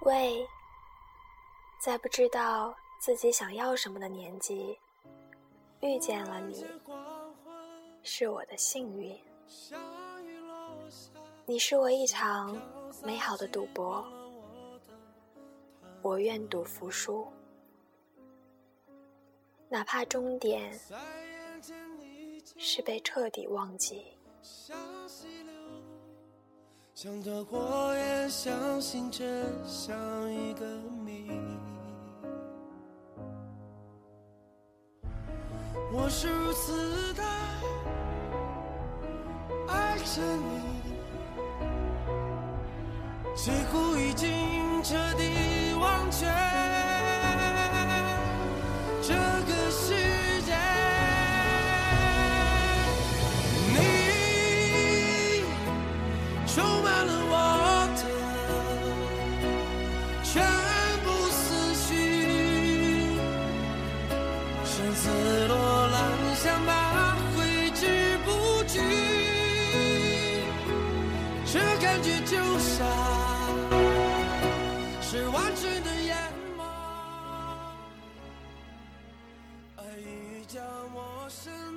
喂，在不知道自己想要什么的年纪，遇见了你，是我的幸运。你是我一场美好的赌博，我愿赌服输，哪怕终点是被彻底忘记。像溪流，像团火焰，相信这像一个谜。我是如此的爱着你，几乎已经彻底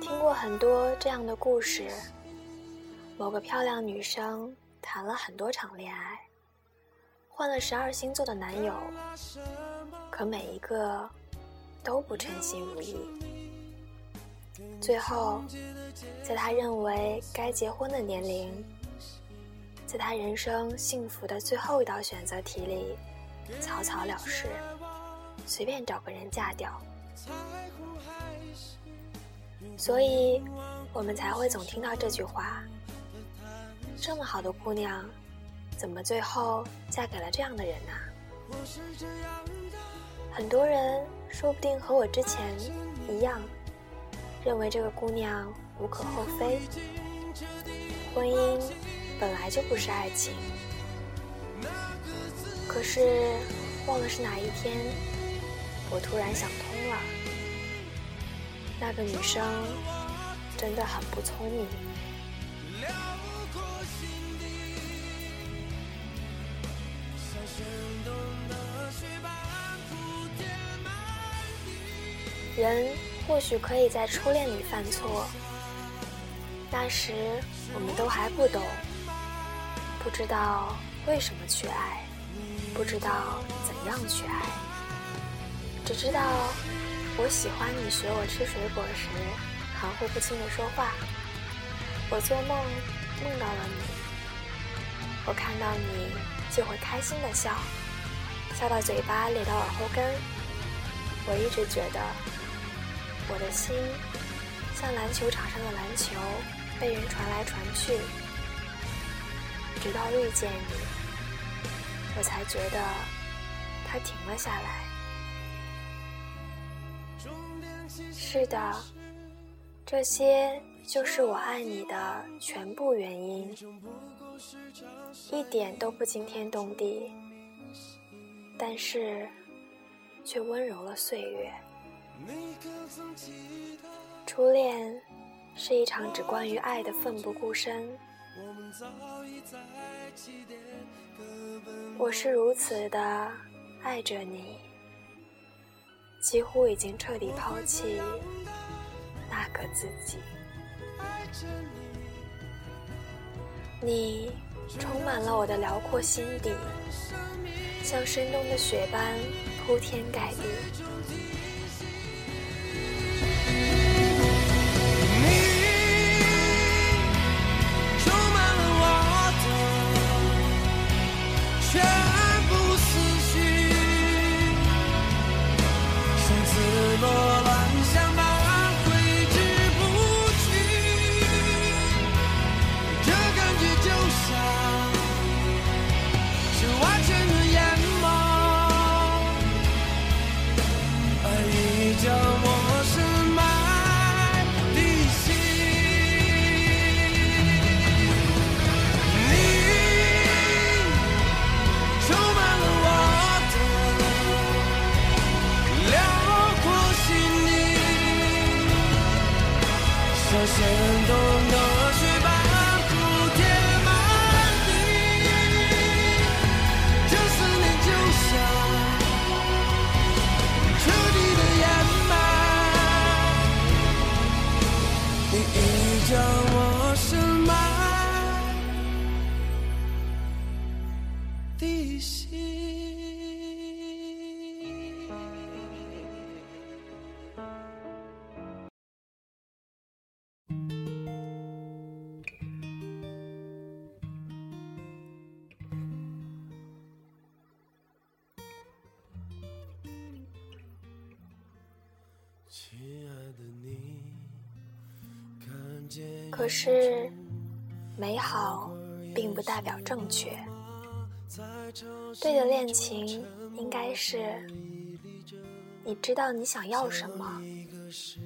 听过很多这样的故事：某个漂亮女生谈了很多场恋爱，换了十二星座的男友，可每一个都不称心如意。最后，在他认为该结婚的年龄，在他人生幸福的最后一道选择题里，草草了事，随便找个人嫁掉。所以，我们才会总听到这句话：这么好的姑娘，怎么最后嫁给了这样的人呢？很多人说不定和我之前一样，认为这个姑娘无可厚非。婚姻本来就不是爱情，可是忘了是哪一天，我突然想通了。那个女生真的很不聪明。人或许可以在初恋里犯错，那时我们都还不懂，不知道为什么去爱，不知道怎样去爱，只知道。我喜欢你学我吃水果时含糊不清的说话。我做梦梦到了你，我看到你就会开心的笑，笑到嘴巴咧到耳后根。我一直觉得我的心像篮球场上的篮球，被人传来传去，直到遇见你，我才觉得它停了下来。是的，这些就是我爱你的全部原因，一点都不惊天动地，但是却温柔了岁月。初恋是一场只关于爱的奋不顾身，我是如此的爱着你。几乎已经彻底抛弃那个自己。你充满了我的辽阔心底，像深冬的雪般铺天盖地。可是，美好并不代表正确。对的恋情应该是，你知道你想要什么，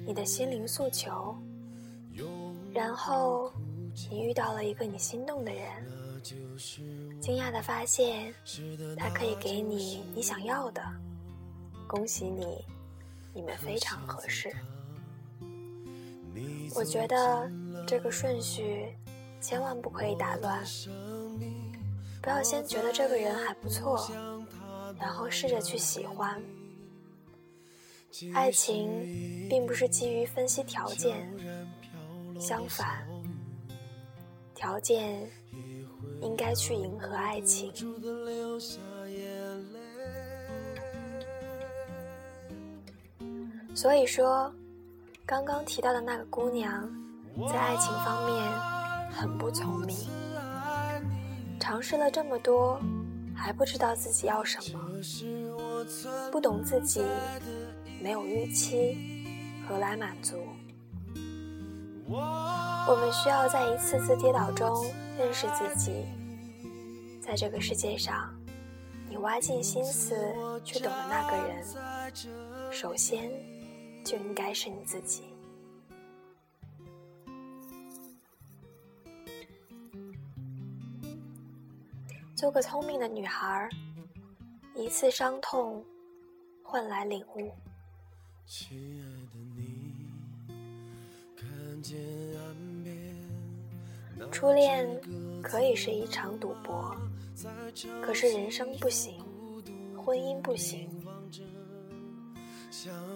你的心灵诉求，然后你遇到了一个你心动的人，惊讶的发现他可以给你你想要的，恭喜你，你们非常合适。我觉得这个顺序千万不可以打乱，不要先觉得这个人还不错，然后试着去喜欢。爱情并不是基于分析条件，相反，条件应该去迎合爱情。所以说。刚刚提到的那个姑娘，在爱情方面很不聪明，尝试了这么多，还不知道自己要什么，不懂自己，没有预期，何来满足？我们需要在一次次跌倒中认识自己，在这个世界上，你挖尽心思去懂的那个人，首先。就应该是你自己。做个聪明的女孩，一次伤痛换来领悟。亲爱的你，看见岸边初恋可以是一场赌博，可是人生不行，婚姻不行。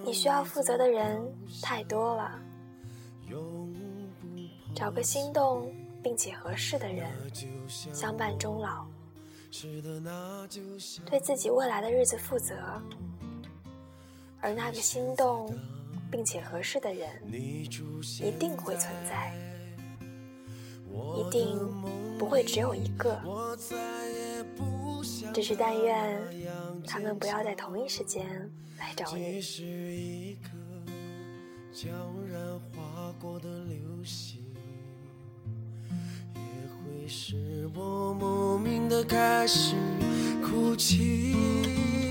你需要负责的人太多了，找个心动并且合适的人相伴终老，对自己未来的日子负责，而那个心动并且合适的人一定会存在，一定不会只有一个，只是但愿他们不要在同一时间。来找你。也是一颗悄然划过的流星，也会是我莫名的开始哭泣。